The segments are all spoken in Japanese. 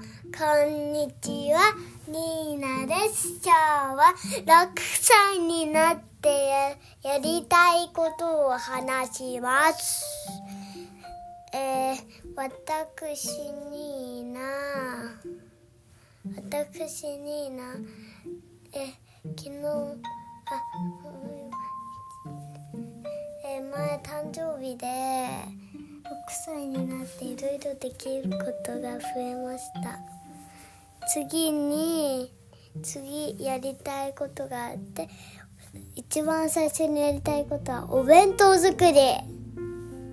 こんにちは、ニーナです。今日は6歳になってややりたいことを話します。えー、私ニーナ、私ニーナ、え、昨日、あ、え前誕生日で歳になっていろいろできることが増えました。次に次やりたいことがあって一番最初にやりたいことはお弁当作り。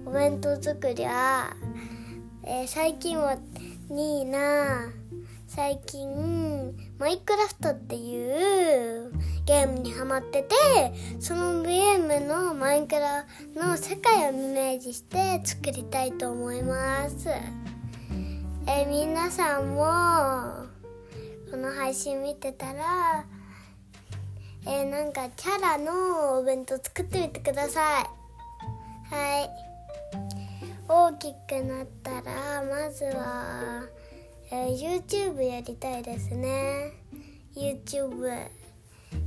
お弁当作りは、えー最近はニーナ最近マイクラフトっていうゲームにハマっててそのゲームのマインクラの世界をイメージして作りたいと思います。え皆さんもこの配信見てたらえなんかキャラのお弁当作ってみてください。はい。大きくなったらまずは、えー YouTube やりたいですね。YouTube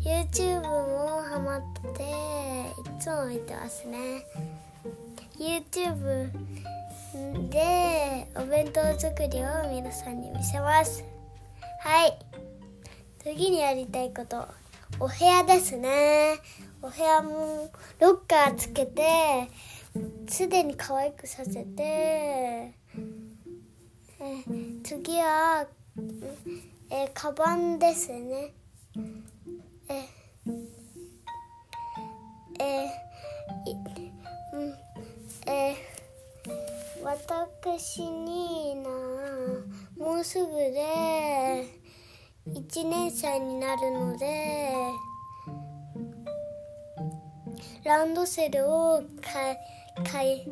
YouTube もハマっていつも見てますね。YouTube でお弁当作りを皆さんに見せます。はい。次にやりたいことお部屋ですね。お部屋もロッカーつけてすでに可愛くさせてえ次はえカバンですね。私になもうすぐで1年生になるのでランドセルを買買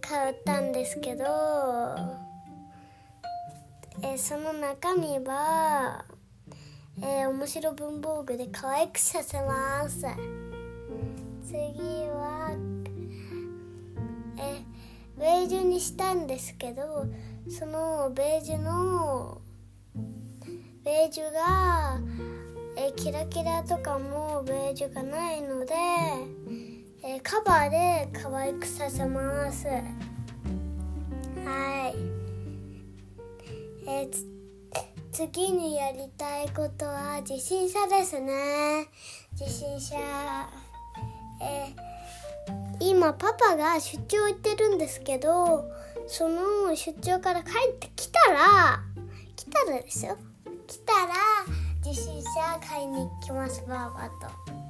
買ったんですけど、えその中身は、え面白文房具で可愛くさせます。次。ージュにしたんですけどそのベージュのベージュが、えキラキラとかもベージュがないので、えカバーで可愛くさせます。はい。えつ次にやりたいことは自信車ですね。自信車えー今パパが出張行ってるんですけどその出張から帰ってきたら来たらですよ。来たら自信車買いに行きますばあばと。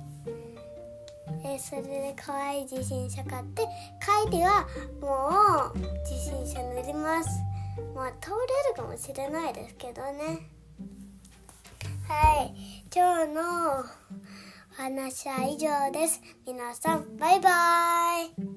えそれで可愛い自信車買って帰りはもう自信車乗ります。まあ通れるかもしれないですけどね。はい。今日のお話は以上です。皆さんバイバーイ。Bye.